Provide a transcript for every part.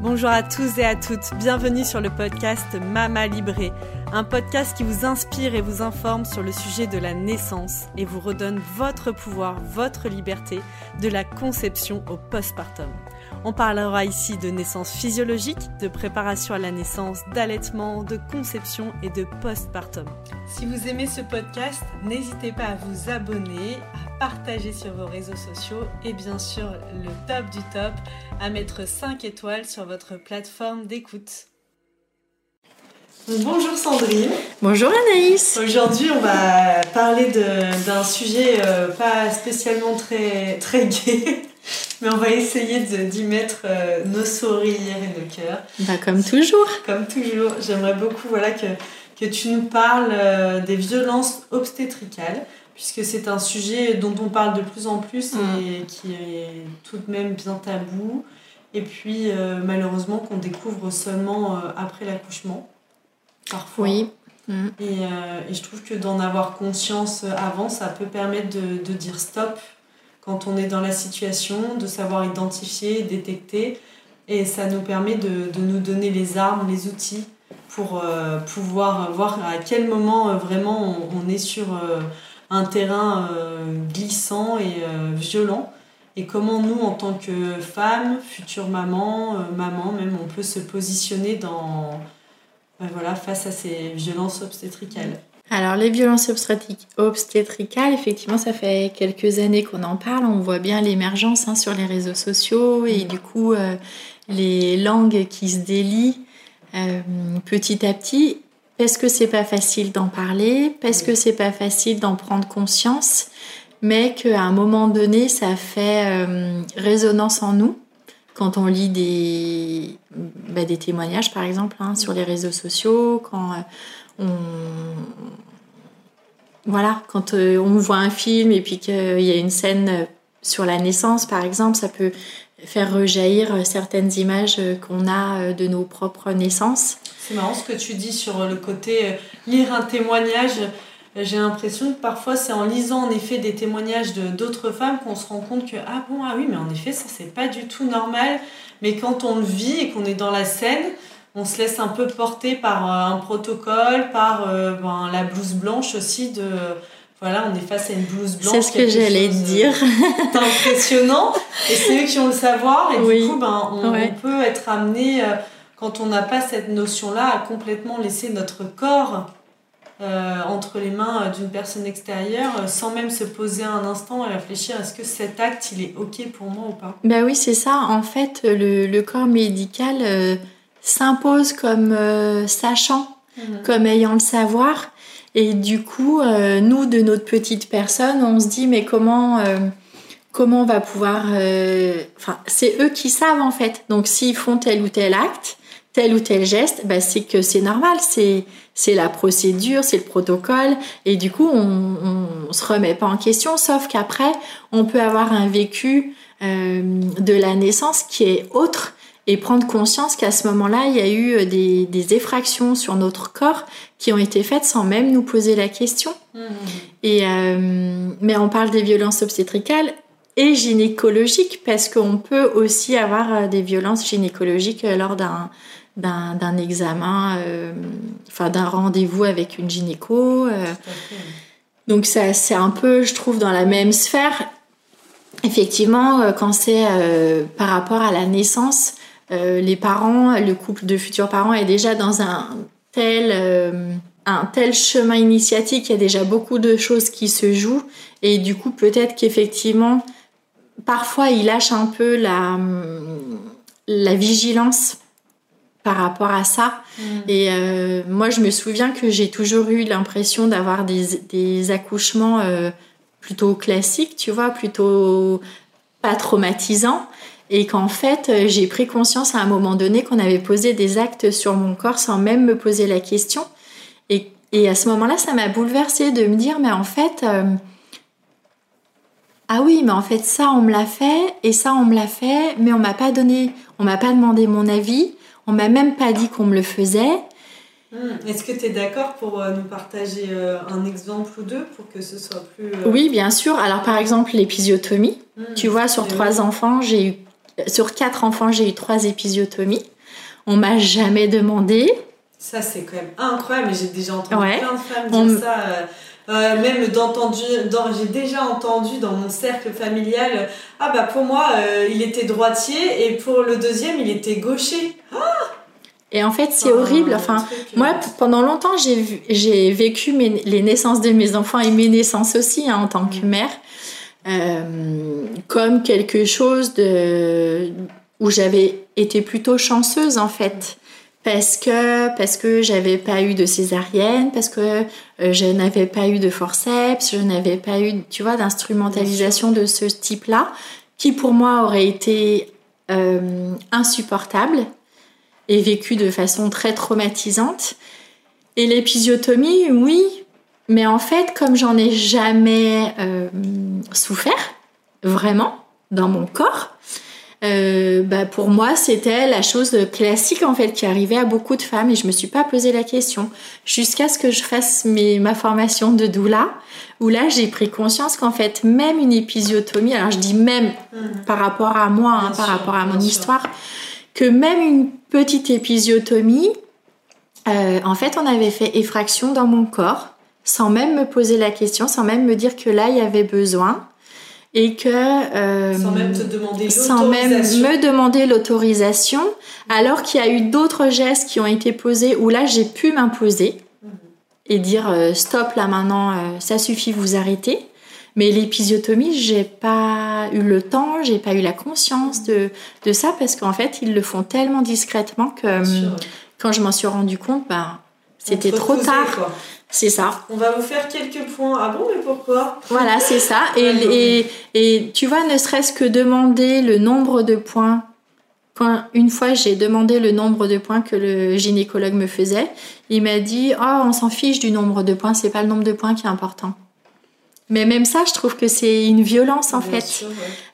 Bonjour à tous et à toutes, bienvenue sur le podcast Mama Libré, un podcast qui vous inspire et vous informe sur le sujet de la naissance et vous redonne votre pouvoir, votre liberté, de la conception au postpartum. On parlera ici de naissance physiologique, de préparation à la naissance, d'allaitement, de conception et de postpartum. Si vous aimez ce podcast, n'hésitez pas à vous abonner, partager sur vos réseaux sociaux et bien sûr le top du top, à mettre 5 étoiles sur votre plateforme d'écoute. Bonjour Sandrine. Bonjour Anaïs. Aujourd'hui, on va parler d'un sujet euh, pas spécialement très, très gai, mais on va essayer d'y mettre euh, nos sourires et nos cœurs. Bah, comme toujours. Comme toujours. J'aimerais beaucoup voilà, que, que tu nous parles euh, des violences obstétricales, puisque c'est un sujet dont on parle de plus en plus et mm. qui est tout de même bien tabou. Et puis, euh, malheureusement, qu'on découvre seulement après l'accouchement, parfois. Oui. Mm. Et, et, je trouve que d'en avoir conscience avant, ça peut permettre de, de dire stop quand on est dans la situation, de savoir identifier, détecter. Et ça nous permet de, de nous donner les armes, les outils pour euh, pouvoir voir à quel moment euh, vraiment on, est sur euh, un terrain glissant et violent. Et comment nous, en tant que femme, future maman, maman même, on peut se positionner dans, voilà, face à ces violences obstétricales. Alors les violences obstétricales, effectivement, ça fait quelques années qu'on en parle. On voit bien l'émergence hein, sur les réseaux sociaux et du coup euh, les langues qui se délient euh, petit à petit parce que c'est pas facile d'en parler, parce que c'est pas facile d'en prendre conscience, mais qu'à un moment donné, ça fait euh, résonance en nous. Quand on lit des, bah, des témoignages, par exemple, hein, sur les réseaux sociaux, quand voilà, quand euh, on voit un film et puis qu'il y a une scène euh, sur la naissance, par exemple, ça peut faire rejaillir euh, certaines images qu'on a de nos propres naissances. C'est marrant ce que tu dis sur le côté lire un témoignage. J'ai l'impression que parfois c'est en lisant en effet des témoignages de d'autres femmes qu'on se rend compte que ah bon ah oui mais en effet ça c'est pas du tout normal mais quand on le vit et qu'on est dans la scène on se laisse un peu porter par euh, un protocole, par euh, ben, la blouse blanche aussi de voilà, on est face à une blouse blanche. C'est ce que j'allais dire. C'est impressionnant. Et c'est eux qui ont le savoir. Et du coup, ben, on, peut être amené, euh, quand on n'a pas cette notion-là, à complètement laisser notre corps entre les mains d'une personne extérieure, sans même se poser un instant et réfléchir est-ce que cet acte, il est OK pour moi ou pas Ben oui, c'est ça. En fait, le, le corps médical s'impose comme euh, sachant, mhm. comme ayant le savoir. Et du coup, euh, nous, de notre petite personne, on se dit, mais comment, euh, comment on va pouvoir... Enfin, c'est eux qui savent en fait. Donc, s'ils font tel ou tel acte, tel ou tel geste, bah, c'est que c'est normal, c'est c'est la procédure, c'est le protocole, et du coup on, on, se remet pas en question, sauf qu'après on peut avoir un vécu de la naissance qui est autre et prendre conscience qu'à ce moment-là, il y a eu euh, des, effractions sur notre corps qui ont été faites sans même nous poser la question. Mmh. Et, euh, mais on parle des violences obstétricales et gynécologiques parce qu'on peut aussi avoir euh, des violences gynécologiques lors d'un d'un examen, enfin d'un rendez-vous avec une gynéco. donc ça, c'est un peu, je trouve, dans la même sphère. Effectivement, quand c'est par rapport à la naissance, euh, les parents, le couple de futurs parents est déjà dans un tel, euh, un tel chemin initiatique, il y a déjà beaucoup de choses qui se jouent et du coup peut-être qu'effectivement, parfois il lâche un peu la, la vigilance par rapport à ça. Mm. Et euh, moi, je me souviens que j'ai toujours eu l'impression d'avoir des, des, accouchements plutôt classiques, tu vois, plutôt pas traumatisants et qu'en fait euh, j'ai pris conscience à un moment donné qu'on avait posé des actes sur mon corps sans même me poser la question et, et à ce moment-là ça m'a bouleversée de me dire mais en fait euh, ah oui mais en fait ça on me l'a fait et ça on me l'a fait mais on m'a pas donné on m'a pas demandé mon avis on m'a même pas dit qu'on me le faisait Hmm. Est-ce que tu es d'accord pour euh, nous partager un exemple ou deux pour que ce soit plus... Oui, bien sûr. Alors par exemple, l'épisiotomie. Hmm. Tu vois, sur trois enfants, j'ai eu sur quatre enfants, j'ai eu trois épisiotomies. On m'a jamais demandé. Ça, c'est quand même incroyable. J'ai déjà entendu plein de femmes dire ça. Euh, euh, même d'entendu, j'ai déjà entendu dans mon cercle familial, ah bah pour moi, euh, il était droitier et pour le deuxième, il était gaucher. Ah et en fait, c'est horrible. Enfin, moi, pendant longtemps, j'ai vécu les naissances de mes enfants et mes naissances aussi hein, en tant que mm. mère euh, comme quelque chose de où j'avais été plutôt chanceuse en fait parce que parce que j'avais pas eu de césarienne, parce que euh, je n'avais pas eu de forceps, je n'avais pas eu, tu vois, d'instrumentalisation de ce type-là, qui pour moi aurait été euh, insupportable et vécu de façon très traumatisante. Et l'épisiotomie, oui, mais en fait, comme j'en ai jamais euh, souffert, vraiment, dans mon corps, euh, bah pour moi, c'était la chose classique en fait qui arrivait à beaucoup de femmes et je me suis pas posé la question. Jusqu'à ce que je fasse mes, ma formation de doula où là j'ai pris conscience qu'en fait même une épisiotomie, alors je dis même mmh. par rapport à moi, hein, par rapport à mon histoire, que même une petite épisiotomie, euh, en fait on avait fait effraction dans mon corps sans même me poser la question, sans même me dire que là il y avait besoin et que euh, sans même te demander sans même me demander l'autorisation alors qu'il y a eu d'autres gestes qui ont été posés où là j'ai pu m'imposer et dire euh, stop là maintenant euh, ça suffit vous arrêtez. Mais l'épisiotomie j'ai pas eu le temps j'ai pas eu la conscience de, de ça parce qu'en fait ils le font tellement discrètement que quand je m'en suis rendu compte ben c'était trop tard c'est ça. On va vous faire quelques points. Ah bon, mais pourquoi? Voilà, c'est ça. Et, et, tu vois, ne serait-ce que demander le nombre de points. Quand une fois j'ai demandé le nombre de points que le gynécologue me faisait, il m'a dit Oh, on s'en fiche du nombre de points, c'est pas le nombre de points qui est important. Mais même ça, je trouve que c'est une violence en fait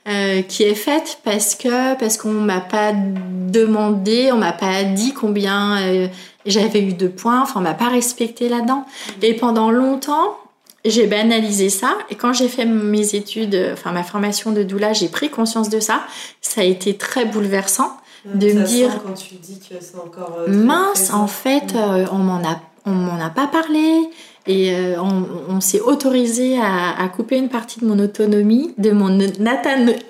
euh, qui est faite parce que parce qu'on m'a pas demandé, on m'a pas dit combien euh, j'avais eu de points, enfin on m'a pas respecté là-dedans. Et pendant longtemps, j'ai banalisé ça. Et quand j'ai fait mes études, enfin ma formation de doula, j'ai pris conscience de ça. Ça a été très bouleversant de me dire quand tu dis que c'est encore euh, mince en fait mm. on m'en a on m'en a pas parlé et euh, on, s'est autorisé à, couper une partie de mon autonomie, de mon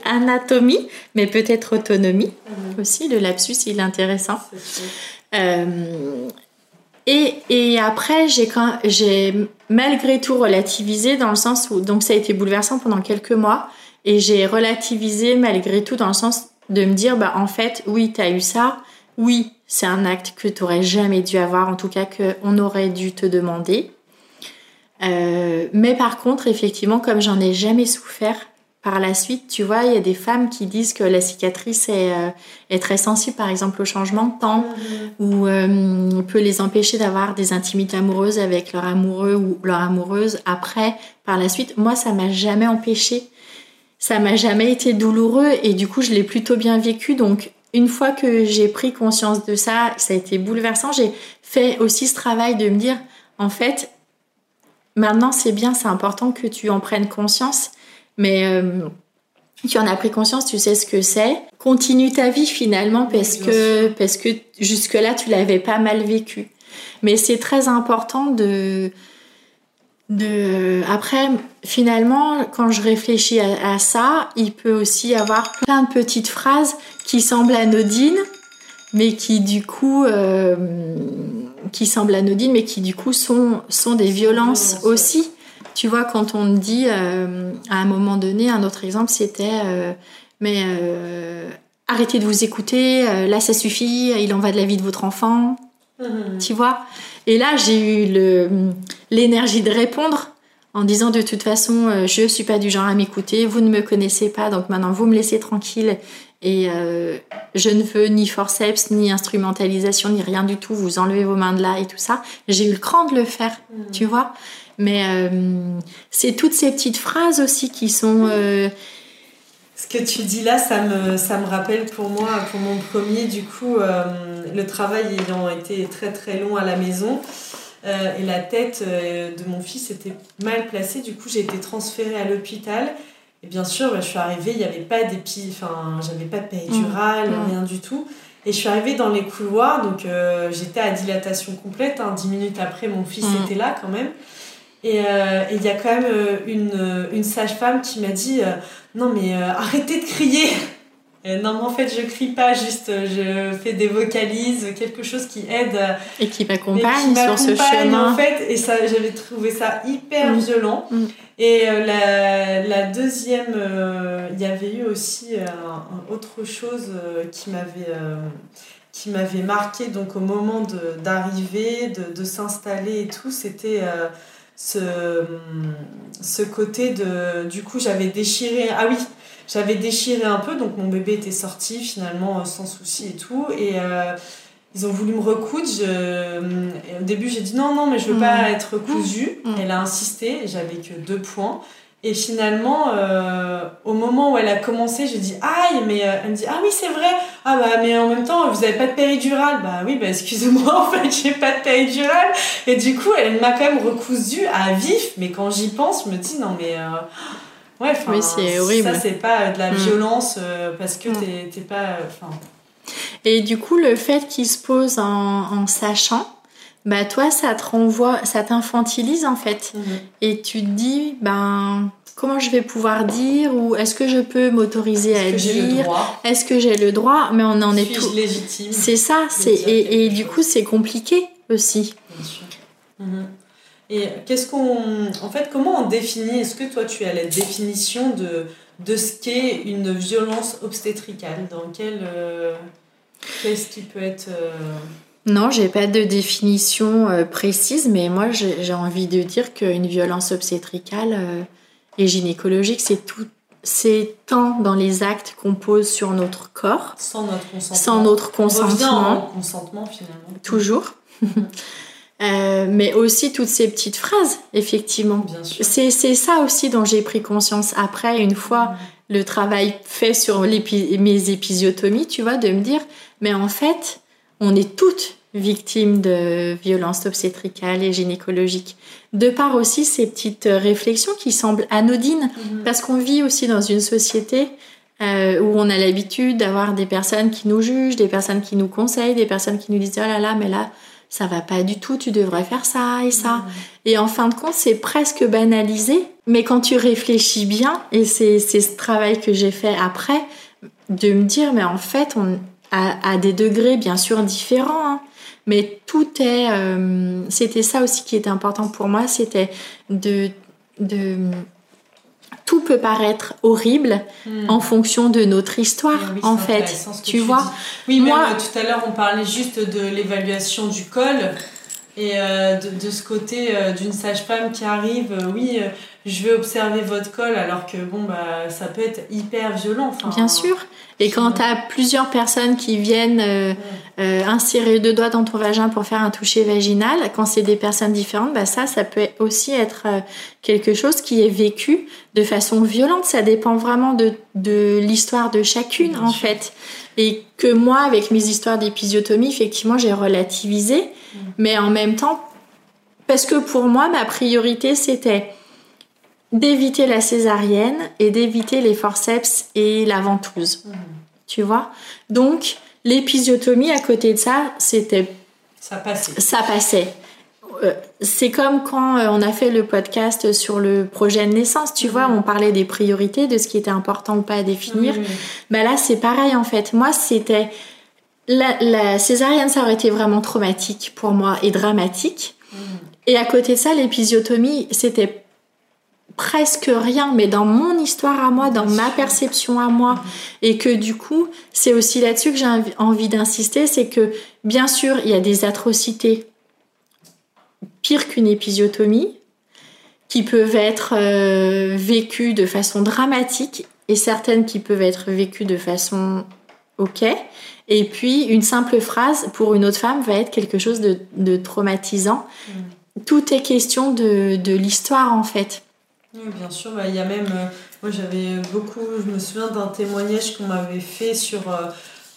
anatomie, mais peut-être autonomie mhm. aussi. Le lapsus, il est intéressant. Euh, et, et, après, j'ai, malgré tout relativisé dans le sens où, donc ça a été bouleversant pendant quelques mois, et j'ai relativisé malgré tout dans le sens de me dire, bah en fait, oui, tu as eu ça, oui, c'est un acte que tu n'aurais jamais dû avoir, en tout cas qu'on aurait dû te demander. Euh, mais par contre, effectivement, comme j'en ai jamais souffert par la suite, tu vois, il y a des femmes qui disent que la cicatrice est, euh, est très sensible, par exemple, au changement de temps, mm-hmm. ou euh, peut les empêcher d'avoir des intimités amoureuses avec leur amoureux ou leur amoureuse après, par la suite. Moi, ça m'a jamais empêché. Ça m'a jamais été douloureux et du coup, je l'ai plutôt bien vécu. Donc, une fois que j'ai pris conscience de ça, ça a été bouleversant. J'ai fait aussi ce travail de me dire, en fait, Maintenant, c'est bien, c'est important que tu en prennes conscience, mais euh, tu en as pris conscience, tu sais ce que c'est. Continue ta vie finalement parce que parce que jusque là tu l'avais pas mal vécu. Mais c'est très important de de après finalement quand je réfléchis à, ça, il peut aussi avoir plein de petites phrases qui semblent anodines, mais qui du coup euh, qui semblent anodines, mais qui du coup sont, sont des violences aussi. Tu vois, quand on dit euh, à un moment donné, un autre exemple, c'était euh, mais euh, arrêtez de vous écouter, là ça suffit, il en va de la vie de votre enfant. Mmh. Tu vois? Et là, j'ai eu l'énergie de répondre en disant de toute façon, je suis pas du genre à m'écouter, vous ne me connaissez pas, donc maintenant vous me laissez tranquille et euh, je ne veux ni forceps, ni instrumentalisation, ni rien du tout. Vous enlevez vos mains de là et tout ça. J'ai eu le cran de le faire, mmh. tu vois. Mais euh, c'est toutes ces petites phrases aussi qui sont. Euh, Ce que tu dis là, ça me, ça me rappelle pour moi, pour mon premier, du coup, le travail ayant été très très long à la maison. Et la tête de mon fils était mal placée. Du coup, j'ai été transférée à l'hôpital. Et bien sûr, bah, je suis arrivée, il n'y avait pas d'épi, enfin, j'avais pas de péridurale, Mmh. rien du tout. Et je suis arrivée dans les couloirs, donc euh, j'étais à dilatation complète. Hein, dix minutes après, mon fils Mm. était là quand même. Et euh, il y a quand même euh, une, euh, une sage-femme qui m'a dit euh, Non, mais euh, arrêtez de crier Et Non, mais en fait, je crie pas, juste euh, je fais des vocalises, quelque chose qui aide. euh, Et qui m'accompagne sur ce chemin. en fait et ça j'avais trouvé ça hyper Mm. violent Mm. et euh, la, la deuxième euh, il y avait eu aussi euh, un, autre chose euh, qui m'avait qui m'avait marqué donc au moment de d'arriver de, de s'installer et tout c'était euh, ce, ce côté de du coup j'avais déchiré ah oui j'avais déchiré un peu donc mon bébé était sorti finalement euh, sans souci et tout et euh, ils ont voulu me recoudre. Je- et au début, j'ai dit non, non, mais je veux pas être cousue. Mm. Elle a insisté. J'avais que deux points. Et finalement, euh, au moment où elle a commencé, j'ai dit aïe, mais euh, elle me dit ah oui, c'est vrai. Ah bah, mais en même temps, vous avez pas de péridurale. Bah oui, bah excusez-moi, en fait, j'ai pas de péridurale. Et du coup, elle m'a quand même recousu à vif. Mais quand j'y pense, je me dis non, mais. euh, Ouais, Oui, c'est horrible. Ça, c'est pas de la Mm. violence euh, parce que Mm. t'es- t'es pas. Enfin, Et du coup, le fait qu'il se pose en, en sachant, bah toi, ça te renvoie, ça t'infantilise en fait. mhm. Et tu te dis, ben, comment je vais pouvoir dire ou est-ce que je peux m'autoriser à que j'ai le dire? droit? Est-ce que j'ai le droit? Mais on en est tout. légitime? C'est ça, c'est et, du coup, c'est compliqué aussi. Bien sûr. Mhm. Et qu'est-ce qu'on. En fait, comment on définit Est-ce que toi, tu as la définition de, de ce qu'est une violence obstétricale? Dans quel. euh, Qu'est-ce qui peut être. euh, Non, j'ai pas de définition euh, précise, mais moi, j'ai envie de dire qu'une violence obstétricale euh, et gynécologique, c'est tout. C'est tant dans les actes qu'on pose sur notre corps, sans notre consentement sans notre On revient consentement, au consentement finalement. toujours. Euh, mais aussi toutes ces petites phrases, effectivement. C'est c'est ça aussi dont j'ai pris conscience après, une fois le travail fait sur mes épisiotomies, tu vois, de me dire, mais en fait, on est toutes victimes de violences obstétricales et gynécologiques. De par aussi ces petites réflexions qui semblent anodines, Mhm. parce qu'on vit aussi dans une société euh, où on a l'habitude d'avoir des personnes qui nous jugent, des personnes qui nous conseillent, des personnes qui nous disent, oh là là, mais là, ça va pas du tout, tu devrais faire ça et ça. Et en fin de compte, c'est presque banalisé. Mais quand tu réfléchis bien, et c'est c'est ce travail que j'ai fait après, de me dire, mais en fait, on à, à des degrés bien sûr différents, hein, mais tout est. euh, c'était ça aussi qui était important pour moi, c'était de, de. Peut paraître horrible Mhm. en fonction de notre histoire, Oui, en fait. Tu vois dis. Oui, Moi- euh, tout à l'heure, on parlait juste de l'évaluation du col et euh, de, de ce côté euh, d'une sage-femme qui arrive. euh, oui, je vais observer votre col, alors que bon, bah, ça peut être hyper violent. Enfin, Bien sûr. Et quand tu as plusieurs personnes qui viennent euh, euh, insérer deux doigts dans ton vagin pour faire un toucher vaginal, quand c'est des personnes différentes, bah ça, ça peut aussi être euh, quelque chose qui est vécu de façon violente. Ça dépend vraiment de, de l'histoire de chacune, Bien en sûr. fait. Et que moi, avec mes histoires d'épisiotomie, effectivement, j'ai relativisé. Mm. Mais en même temps, parce que pour moi, ma priorité, c'était d'éviter la césarienne et d'éviter les forceps et la ventouse. Mhm. Tu vois? Donc, l'épisiotomie, à côté de ça, c'était Ça passait. ça passait. Euh, C'est comme quand euh, on a fait le podcast sur le projet de naissance, tu vois, on parlait des priorités, de ce qui était important ou pas à définir. Bah là, c'est pareil en fait. Moi, c'était la, la césarienne, ça aurait été vraiment traumatique pour moi et dramatique. Mhm. Et à côté de ça, l'épisiotomie, c'était presque rien, mais dans mon histoire à moi, dans ma perception à moi, et que du coup, c'est aussi là-dessus que j'ai envi- envie d'insister, c'est que bien sûr, il y a des atrocités pires qu'une épisiotomie, qui peuvent être euh, vécues de façon dramatique, et certaines qui peuvent être vécues de façon ok. Et puis, une simple phrase pour une autre femme va être quelque chose de, de traumatisant. Tout est question de, de l'histoire, en fait. Oui, bien sûr, bah, il y a même. euh, moi, j'avais beaucoup. Je me souviens d'un témoignage qu'on m'avait fait sur. euh,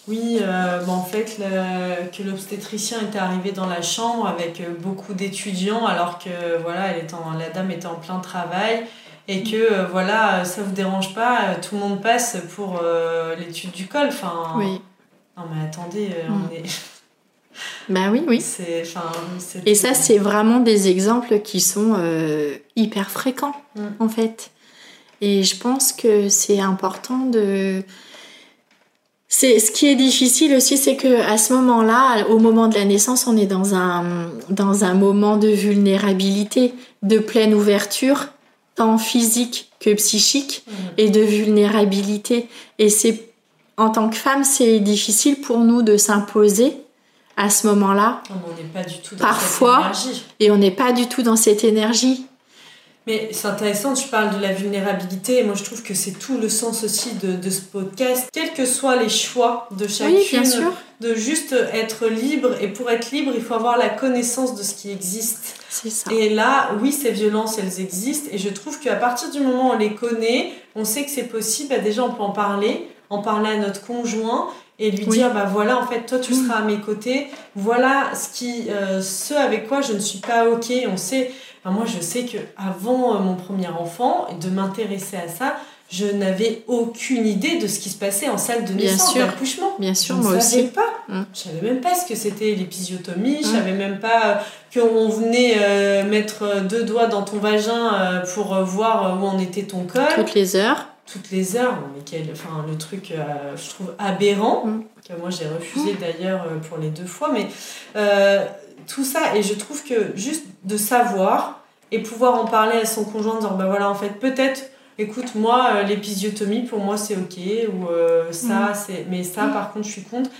oui, euh, bah, en fait, le- que l'obstétricien était arrivé dans la chambre avec beaucoup d'étudiants, alors que voilà, elle était en- la dame était en plein travail. et que voilà, ça vous dérange pas, tout le monde passe pour l'étude du col. Enfin, Oui. non mais attendez, on est. Ben oui, oui. Et ça, c'est vraiment des exemples qui sont euh, hyper fréquents, Mm. en fait. Et je pense que c'est important de. C'est ce qui est difficile aussi, c'est que à ce moment-là, au moment de la naissance, on est dans un dans un moment de vulnérabilité, de pleine ouverture, tant physique que psychique, Mm. et de vulnérabilité. Et c'est en tant que femme, c'est difficile pour nous de s'imposer à ce moment-là mais on n'est pas du tout dans Parfois. cette énergie. et on n'est pas du tout dans cette énergie. Mais c'est intéressant, tu parles de la vulnérabilité, et moi je trouve que c'est tout le sens aussi de, de ce podcast, quels que soient les choix de chacune, Oui, bien sûr. de juste être libre, et pour être libre, il faut avoir la connaissance de ce qui existe. C'est ça. Et là, oui, ces violences, elles existent, et je trouve qu'à partir du moment où on les connaît, on sait que c'est possible, bah déjà on peut en parler, en parler à notre conjoint, et lui Oui. dire, bah voilà, en fait, toi tu Mm. seras à mes côtés, voilà ce, qui, euh, ce avec quoi je ne suis pas ok, on sait... Enfin, moi, je sais que avant euh, mon premier enfant, de m'intéresser à ça, je n'avais aucune idée de ce qui se passait en salle de naissance, d'accouchement. Bien sûr, je moi ne savais aussi. pas. Mm. Je savais même pas ce que c'était l'épisiotomie. Je Mm. savais même pas euh, qu'on venait euh, mettre deux doigts dans ton vagin pour voir où en était ton col. Toutes les heures. Toutes les heures. Mais quel, enfin, le truc, euh, je trouve aberrant. Mm. Que moi, j'ai refusé d'ailleurs euh, pour les deux fois. Mais euh, tout ça, et je trouve que juste de savoir et pouvoir en parler à son conjoint, de dire bah voilà, en fait, peut-être. Écoute, moi, l'épisiotomie, pour moi, c'est ok, ou euh, ça, c'est. Mais ça, Mm. par contre, je suis contre.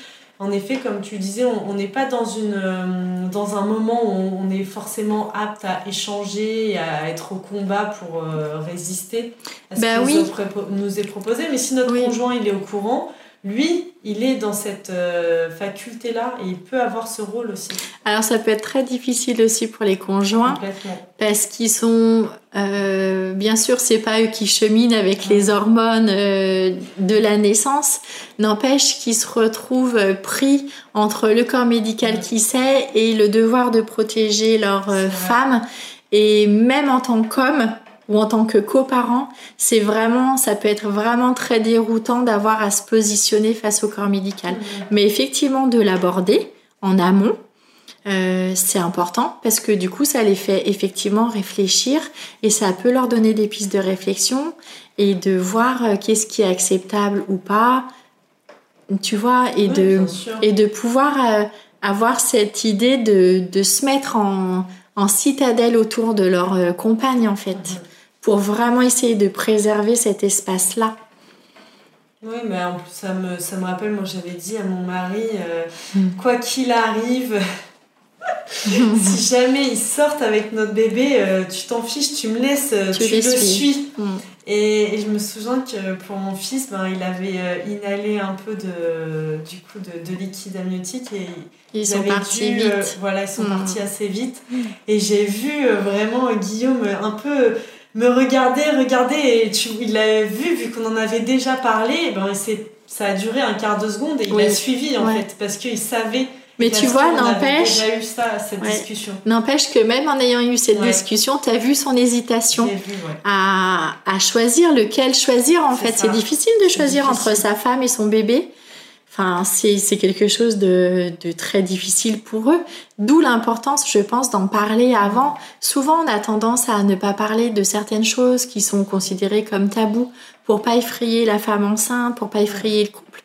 En effet, comme tu disais, on n'est pas dans, une, euh, dans un moment où on, est forcément apte à échanger, et à être au combat pour euh, résister à ce Bah qui oui. nous, est propo- nous est proposé. Mais si notre Oui. conjoint il est au courant, lui, il est dans cette euh, faculté-là et il peut avoir ce rôle aussi. Alors ça peut être très difficile aussi pour les conjoints parce qu'ils sont, euh, bien sûr, c'est pas eux qui cheminent avec les hormones euh, de la naissance. N'empêche qu'ils se retrouvent euh, pris entre le corps médical qui sait et le devoir de protéger leur euh, femme. Et même en tant qu'homme ou en tant que coparent, c'est vraiment, ça peut être vraiment très déroutant d'avoir à se positionner face au corps médical. Mais effectivement, de l'aborder en amont, euh, c'est important parce que du coup, ça les fait effectivement réfléchir et ça peut leur donner des pistes de réflexion et de voir euh, qu'est-ce qui est acceptable ou pas, tu vois, et Oui, de et de pouvoir euh, avoir cette idée de, de se mettre en, en citadelle autour de leur compagne en fait, Mhm. Pour vraiment essayer de préserver cet espace-là. Oui, mais en plus, ça me, ça me rappelle, moi j'avais dit à mon mari, euh, Mm. quoi qu'il arrive, si jamais ils sortent avec notre bébé, euh, tu t'en fiches, tu me laisses, euh, Tu le suis. suis. Mm. Et, et je me souviens que pour mon fils, ben, il avait euh, inhalé un peu de, du coup, de, de liquide amniotique et Ils ils sont partis dû, vite. euh, voilà, ils sont Mm. partis assez vite. Et j'ai vu euh, vraiment Guillaume un peu me regarder, regarder. Et tu, il a vu, vu qu'on en avait déjà parlé, et ben, ça a duré un quart de seconde et il Oui. a suivi en Ouais. fait. Parce qu'il savait. Mais tu vois, n'empêche, déjà eu ça, cette Ouais. discussion. n'empêche que même en ayant eu cette Ouais. discussion, tu as vu son hésitation. Vu, ouais. à, à choisir lequel choisir en fait. C'est difficile de choisir difficile. entre sa femme et son bébé. Enfin, c'est c'est quelque chose de, de très difficile pour eux. D'où l'importance, je pense, d'en parler avant. Souvent, on a tendance à ne pas parler de certaines choses qui sont considérées comme tabous pour pas effrayer la femme enceinte, pour pas effrayer le couple.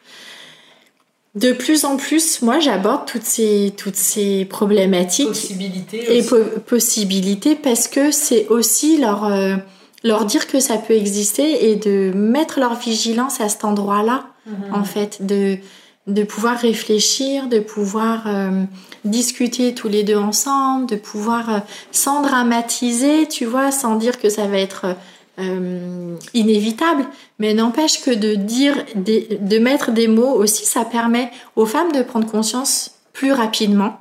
De plus en plus, moi, j'aborde toutes ces, toutes ces problématiques Possibilité et po- possibilités parce que c'est aussi leur, euh, leur dire que ça peut exister et de mettre leur vigilance à cet endroit-là, Mhm. en fait, de, de pouvoir réfléchir, de pouvoir euh, discuter tous les deux ensemble, de pouvoir euh, sans dramatiser, tu vois, sans dire que ça va être euh, inévitable, mais n'empêche que de dire, des- de mettre des mots aussi, ça permet aux femmes de prendre conscience plus rapidement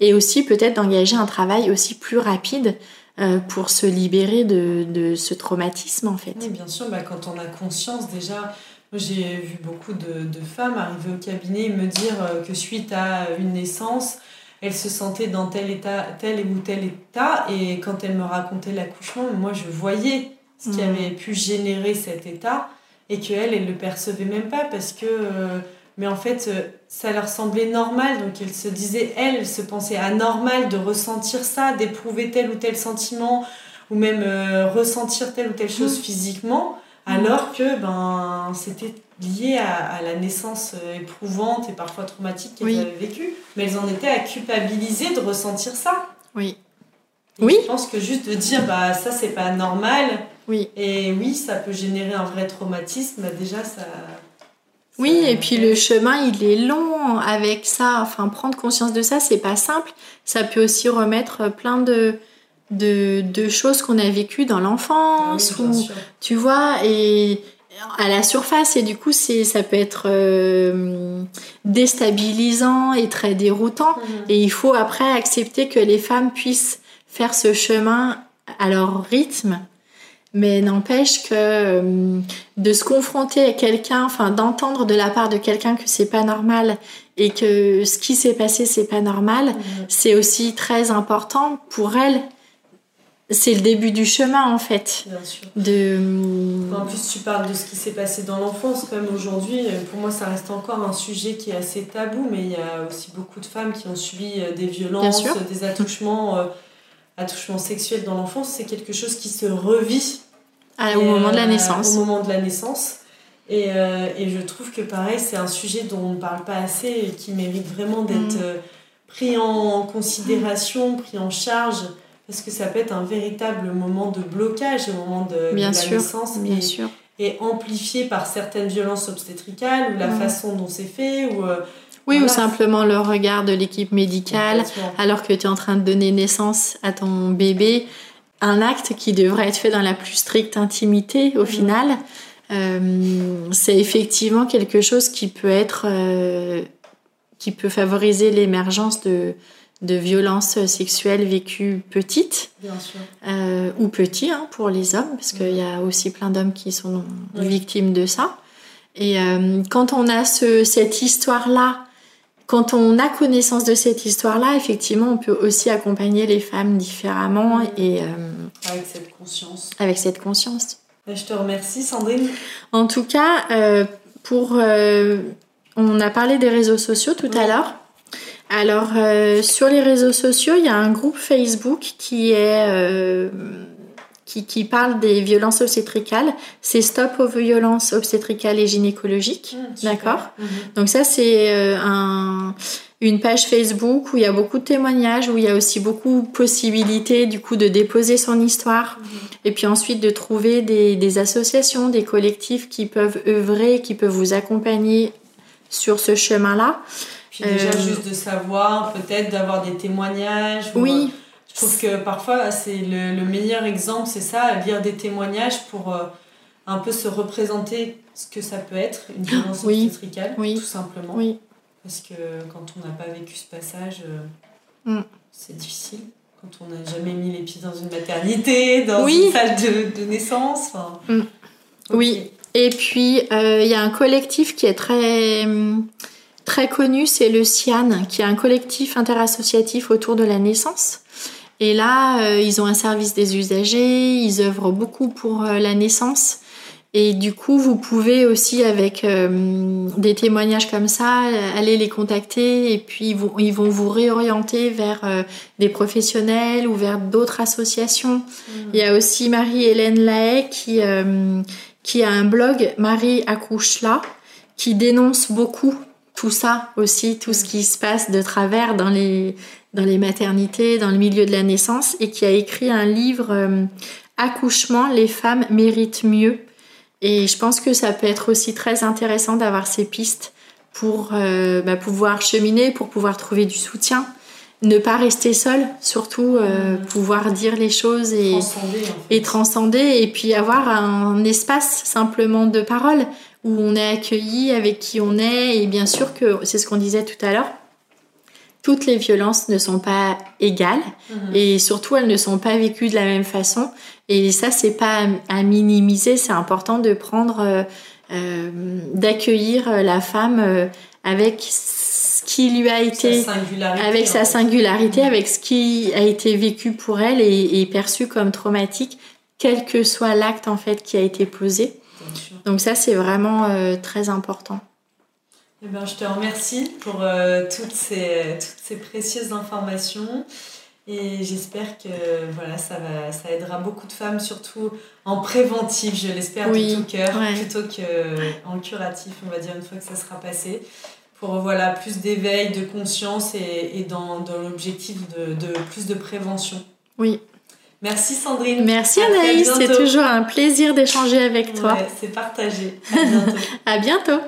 et aussi peut-être d'engager un travail aussi plus rapide euh, pour se libérer de, de ce traumatisme en fait. Oui, bien sûr, bah, quand on a conscience déjà, j'ai vu beaucoup de, de femmes arriver au cabinet et me dire euh, que suite à une naissance, elles se sentaient dans tel état, tel ou tel état, et quand elles me racontaient l'accouchement, moi je voyais ce qui avait pu générer cet état et qu'elle, elle le percevait même pas parce que mais en fait ça leur semblait normal. Donc elle se disait elle, elle se pensait anormal de ressentir ça d'éprouver tel ou tel sentiment ou même ressentir telle ou telle chose mmh. physiquement alors que ben c'était lié à, la naissance euh, éprouvante et parfois traumatique qu'elles avaient vécue, mais elles en étaient à culpabiliser de ressentir ça. Oui. oui. Je pense que juste de dire bah ça c'est pas normal. Oui. Et oui, ça peut générer un vrai traumatisme. Bah, déjà ça. oui, et puis le chemin, il est long avec ça. Enfin, prendre conscience de ça, c'est pas simple. Ça peut aussi remettre plein de, de, choses qu'on a vécues dans l'enfance, ah tu vois, et à la surface, et du coup, c'est, ça peut être euh, déstabilisant et très déroutant. Mhm. Et il faut après accepter que les femmes puissent faire ce chemin à leur rythme. Mais n'empêche que euh, de se confronter à quelqu'un, enfin d'entendre de la part de quelqu'un que c'est pas normal et que ce qui s'est passé c'est pas normal, mhm. c'est aussi très important pour elles c'est le début du chemin en fait. Bien sûr. De... En plus, tu parles de ce qui s'est passé dans l'enfance. Même aujourd'hui, pour moi, ça reste encore un sujet qui est assez tabou, mais il y a aussi beaucoup de femmes qui ont subi euh, des violences, des attouchements, euh, attouchements sexuels dans l'enfance. C'est quelque chose qui se revit ah, au moment de la euh, naissance. Au moment de la naissance. Et, et je trouve que pareil, c'est un sujet dont on ne parle pas assez et qui mérite vraiment d'être mm. pris en considération, pris en charge parce que ça peut être un véritable moment de blocage au moment de, bien la sûr, naissance bien et, sûr. et amplifié par certaines violences obstétricales ou la façon dont c'est fait ou euh, oui, ou simplement le regard de l'équipe médicale alors que tu es en train de donner naissance à ton bébé. Un acte qui devrait être fait dans la plus stricte intimité au final. Euh, c'est effectivement quelque chose qui peut être euh, qui peut favoriser l'émergence de, de violences sexuelles vécues petites euh, ou petits hein, pour les hommes, parce qu'il y a aussi plein d'hommes qui sont victimes de ça. Et euh, quand on a ce, cette histoire-là, quand on a connaissance de cette histoire-là, effectivement, on peut aussi accompagner les femmes différemment et euh, avec cette conscience. Avec cette conscience. Je te remercie, Sandrine. En tout cas, pour on a parlé des réseaux sociaux tout à l'heure. Alors, euh, sur les réseaux sociaux, il y a un groupe Facebook qui est euh, qui, parle des violences obstétricales. C'est Stop aux violences obstétricales et gynécologiques. Mmh, D'accord mmh. Donc ça, c'est euh, un, une page Facebook où il y a beaucoup de témoignages, où il y a aussi beaucoup de possibilités du coup de déposer son histoire. Mmh. Et puis ensuite de trouver des, des associations, des collectifs qui peuvent œuvrer, qui peuvent vous accompagner sur ce chemin-là. Puis déjà, euh, juste de savoir, peut-être d'avoir des témoignages. Oui. Euh, je trouve que parfois, c'est le, meilleur exemple, c'est ça, lire des témoignages pour euh, un peu se représenter ce que ça peut être, une violence oui. obstétricale, tout simplement. Oui. Parce que quand on n'a pas vécu ce passage, mm. c'est difficile. Quand on n'a jamais mis les pieds dans une maternité, dans une salle de, naissance. Mm. Oui. Et puis, il y a un collectif qui est très très connu, c'est le CIAN, qui est un collectif interassociatif autour de la naissance. Et là, euh, ils ont un service des usagers, ils œuvrent beaucoup pour euh, la naissance. Et du coup, vous pouvez aussi, avec euh, des témoignages comme ça, aller les contacter et puis ils vont, ils vont vous réorienter vers des professionnels ou vers d'autres associations. Mmh. Il y a aussi Marie-Hélène Lahaye qui, qui a un blog Marie accouche là, qui dénonce beaucoup tout ça aussi, tout ce qui se passe de travers dans les, dans les maternités, dans le milieu de la naissance, et qui a écrit un livre euh, Accouchement, les femmes méritent mieux. Et je pense que ça peut être aussi très intéressant d'avoir ces pistes pour euh, bah, pouvoir cheminer, pour pouvoir trouver du soutien, ne pas rester seul, surtout euh, pouvoir dire les choses et transcender, et transcender, et puis avoir un espace simplement de parole où on est accueilli avec qui on est. Et bien sûr que c'est ce qu'on disait tout à l'heure. Toutes les violences ne sont pas égales mhm. et surtout elles ne sont pas vécues de la même façon. Et ça, c'est pas à minimiser. C'est important de prendre, euh, euh, d'accueillir la femme euh, avec ce qui lui a été, avec sa singularité, avec ce qui a été vécu pour elle et, et perçu comme traumatique quel que soit l'acte en fait qui a été posé. Donc ça, c'est vraiment euh, très important. Eh bien, je te remercie pour euh, toutes, ces, toutes ces précieuses informations. Et j'espère que voilà, ça, va, ça aidera beaucoup de femmes, surtout en préventif, je l'espère de tout cœur, plutôt qu'en curatif, on va dire, une fois que ça sera passé. Pour voilà, plus d'éveil, de conscience et, et dans, dans l'objectif de, de plus de prévention. Oui, Merci Sandrine. Merci Anaïs, c'est toujours un plaisir d'échanger avec toi. c'est partagé. À bientôt. à bientôt.